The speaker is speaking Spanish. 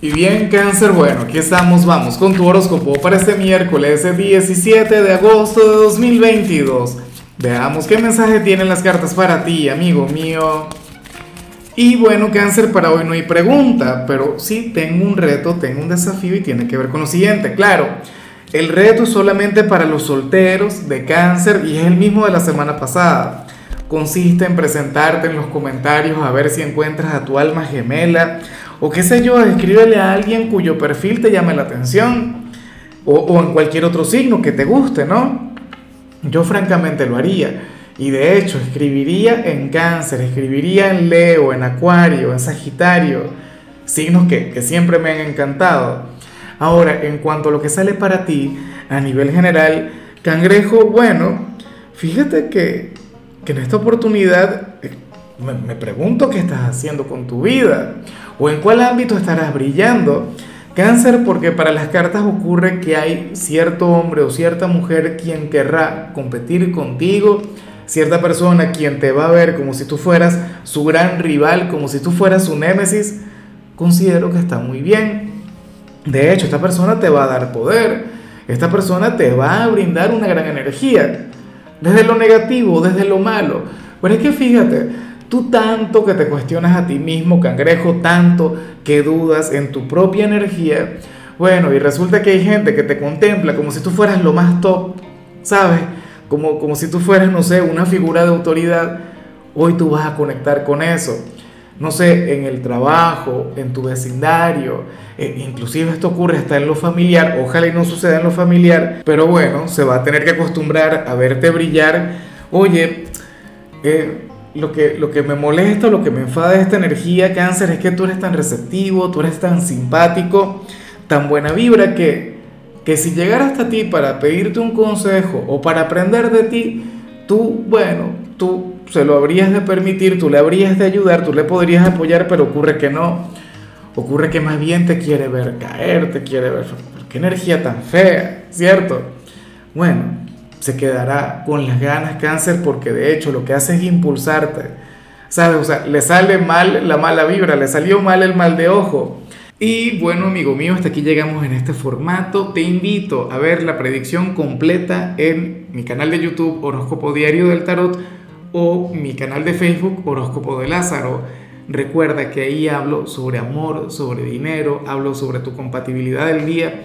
Y bien, cáncer, bueno, aquí estamos, vamos con tu horóscopo para este miércoles 17 de agosto de 2022. Veamos qué mensaje tienen las cartas para ti, amigo mío. Y bueno, cáncer, para hoy no hay pregunta, pero sí tengo un reto, tengo un desafío y tiene que ver con lo siguiente. Claro, el reto es solamente para los solteros de cáncer y es el mismo de la semana pasada. Consiste en presentarte en los comentarios a ver si encuentras a tu alma gemela o qué sé yo, escríbele a alguien cuyo perfil te llame la atención. O, o, en cualquier otro signo que te guste, ¿no? Yo francamente lo haría. Y de hecho, escribiría en cáncer, escribiría en Leo, en Acuario, en Sagitario. Signos que, que siempre me han encantado. Ahora, en cuanto a lo que sale para ti, a nivel general, cangrejo, bueno, fíjate que, que en esta oportunidad eh, me, me pregunto qué estás haciendo con tu vida o en cuál ámbito estarás brillando. Cáncer porque para las cartas ocurre que hay cierto hombre o cierta mujer quien querrá competir contigo, cierta persona quien te va a ver como si tú fueras su gran rival, como si tú fueras su némesis, considero que está muy bien. De hecho, esta persona te va a dar poder, esta persona te va a brindar una gran energía, desde lo negativo, desde lo malo. Pero es que fíjate, Tú tanto que te cuestionas a ti mismo, cangrejo, tanto que dudas en tu propia energía. Bueno, y resulta que hay gente que te contempla como si tú fueras lo más top, ¿sabes? Como, como si tú fueras, no sé, una figura de autoridad. Hoy tú vas a conectar con eso. No sé, en el trabajo, en tu vecindario, eh, inclusive esto ocurre hasta en lo familiar, ojalá y no suceda en lo familiar, pero bueno, se va a tener que acostumbrar a verte brillar. Oye, eh, lo que, lo que me molesta, lo que me enfada de esta energía cáncer es que tú eres tan receptivo, tú eres tan simpático, tan buena vibra que, que si llegara hasta ti para pedirte un consejo o para aprender de ti, tú, bueno, tú se lo habrías de permitir, tú le habrías de ayudar, tú le podrías apoyar, pero ocurre que no. Ocurre que más bien te quiere ver caer, te quiere ver... ¿Qué energía tan fea, cierto? Bueno, se quedará con las ganas cáncer porque de hecho lo que hace es impulsarte. ¿Sabes? O sea, le sale mal la mala vibra, le salió mal el mal de ojo. Y bueno, amigo mío, hasta aquí llegamos en este formato. Te invito a ver la predicción completa en mi canal de YouTube Horóscopo Diario del Tarot o mi canal de Facebook Horóscopo de Lázaro. Recuerda que ahí hablo sobre amor, sobre dinero, hablo sobre tu compatibilidad del día